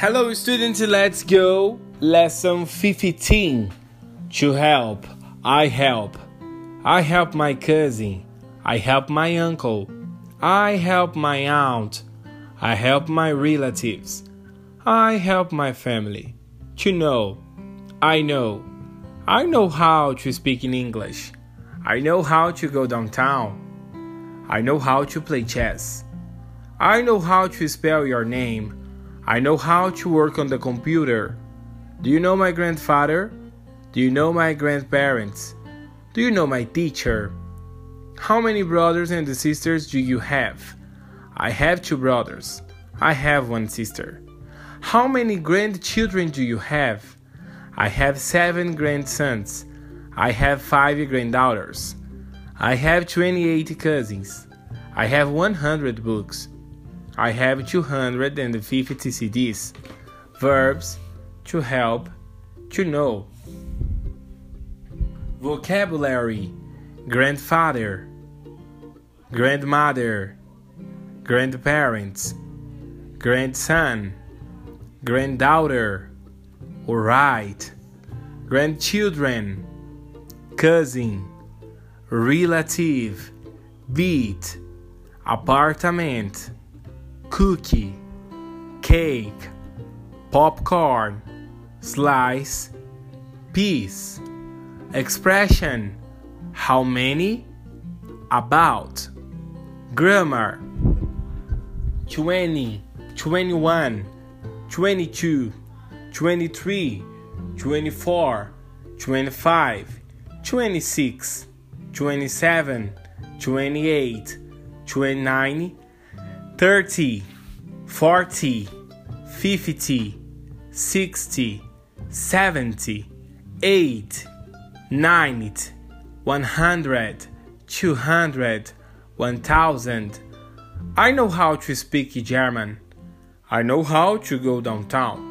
Hello, students, let's go. Lesson 15. To help, I help. I help my cousin. I help my uncle. I help my aunt. I help my relatives. I help my family. To know, I know. I know how to speak in English. I know how to go downtown. I know how to play chess. I know how to spell your name. I know how to work on the computer. Do you know my grandfather? Do you know my grandparents? Do you know my teacher? How many brothers and sisters do you have? I have two brothers. I have one sister. How many grandchildren do you have? I have seven grandsons. I have five granddaughters. I have 28 cousins. I have 100 books. I have 250 CDs. Verbs to help, to know. Vocabulary grandfather, grandmother, grandparents, grandson, granddaughter, alright, grandchildren, cousin, relative, beat, apartment cookie, cake, popcorn, slice, piece. Expression how many, about, grammar 20, 21, 22, 23, 24, 25, 26, 27, 28, 29, 30, 40, 50, 60, 70, 80, 90, 100, 200, 1000. I know how to speak German. I know how to go downtown.